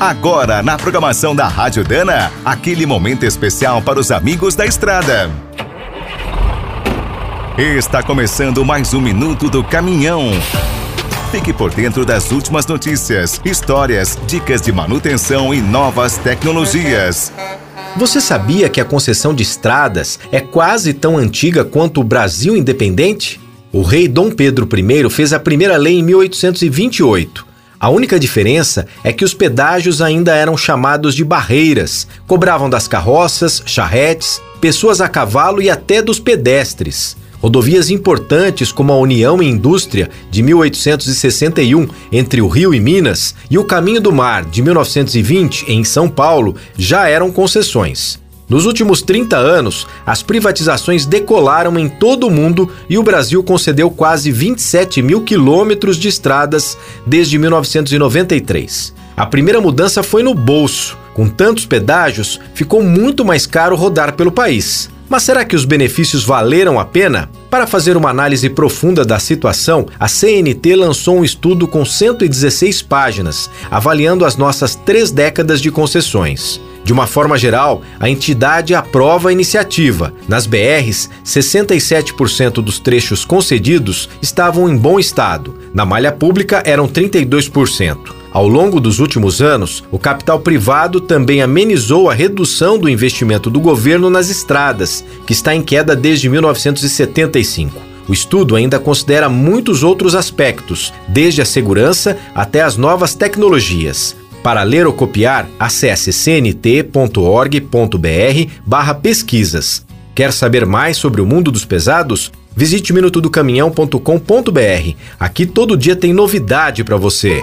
Agora, na programação da Rádio Dana, aquele momento especial para os amigos da estrada. Está começando mais um minuto do caminhão. Fique por dentro das últimas notícias, histórias, dicas de manutenção e novas tecnologias. Você sabia que a concessão de estradas é quase tão antiga quanto o Brasil independente? O rei Dom Pedro I fez a primeira lei em 1828. A única diferença é que os pedágios ainda eram chamados de barreiras, cobravam das carroças, charretes, pessoas a cavalo e até dos pedestres. Rodovias importantes como a União e Indústria, de 1861, entre o Rio e Minas, e o Caminho do Mar, de 1920, em São Paulo, já eram concessões. Nos últimos 30 anos, as privatizações decolaram em todo o mundo e o Brasil concedeu quase 27 mil quilômetros de estradas desde 1993. A primeira mudança foi no bolso. Com tantos pedágios, ficou muito mais caro rodar pelo país. Mas será que os benefícios valeram a pena? Para fazer uma análise profunda da situação, a CNT lançou um estudo com 116 páginas, avaliando as nossas três décadas de concessões. De uma forma geral, a entidade aprova a iniciativa. Nas BRs, 67% dos trechos concedidos estavam em bom estado. Na malha pública, eram 32%. Ao longo dos últimos anos, o capital privado também amenizou a redução do investimento do governo nas estradas, que está em queda desde 1975. O estudo ainda considera muitos outros aspectos, desde a segurança até as novas tecnologias. Para ler ou copiar, acesse cnt.org.br/pesquisas. Quer saber mais sobre o mundo dos pesados? Visite minutodocaminhão.com.br. Aqui todo dia tem novidade para você.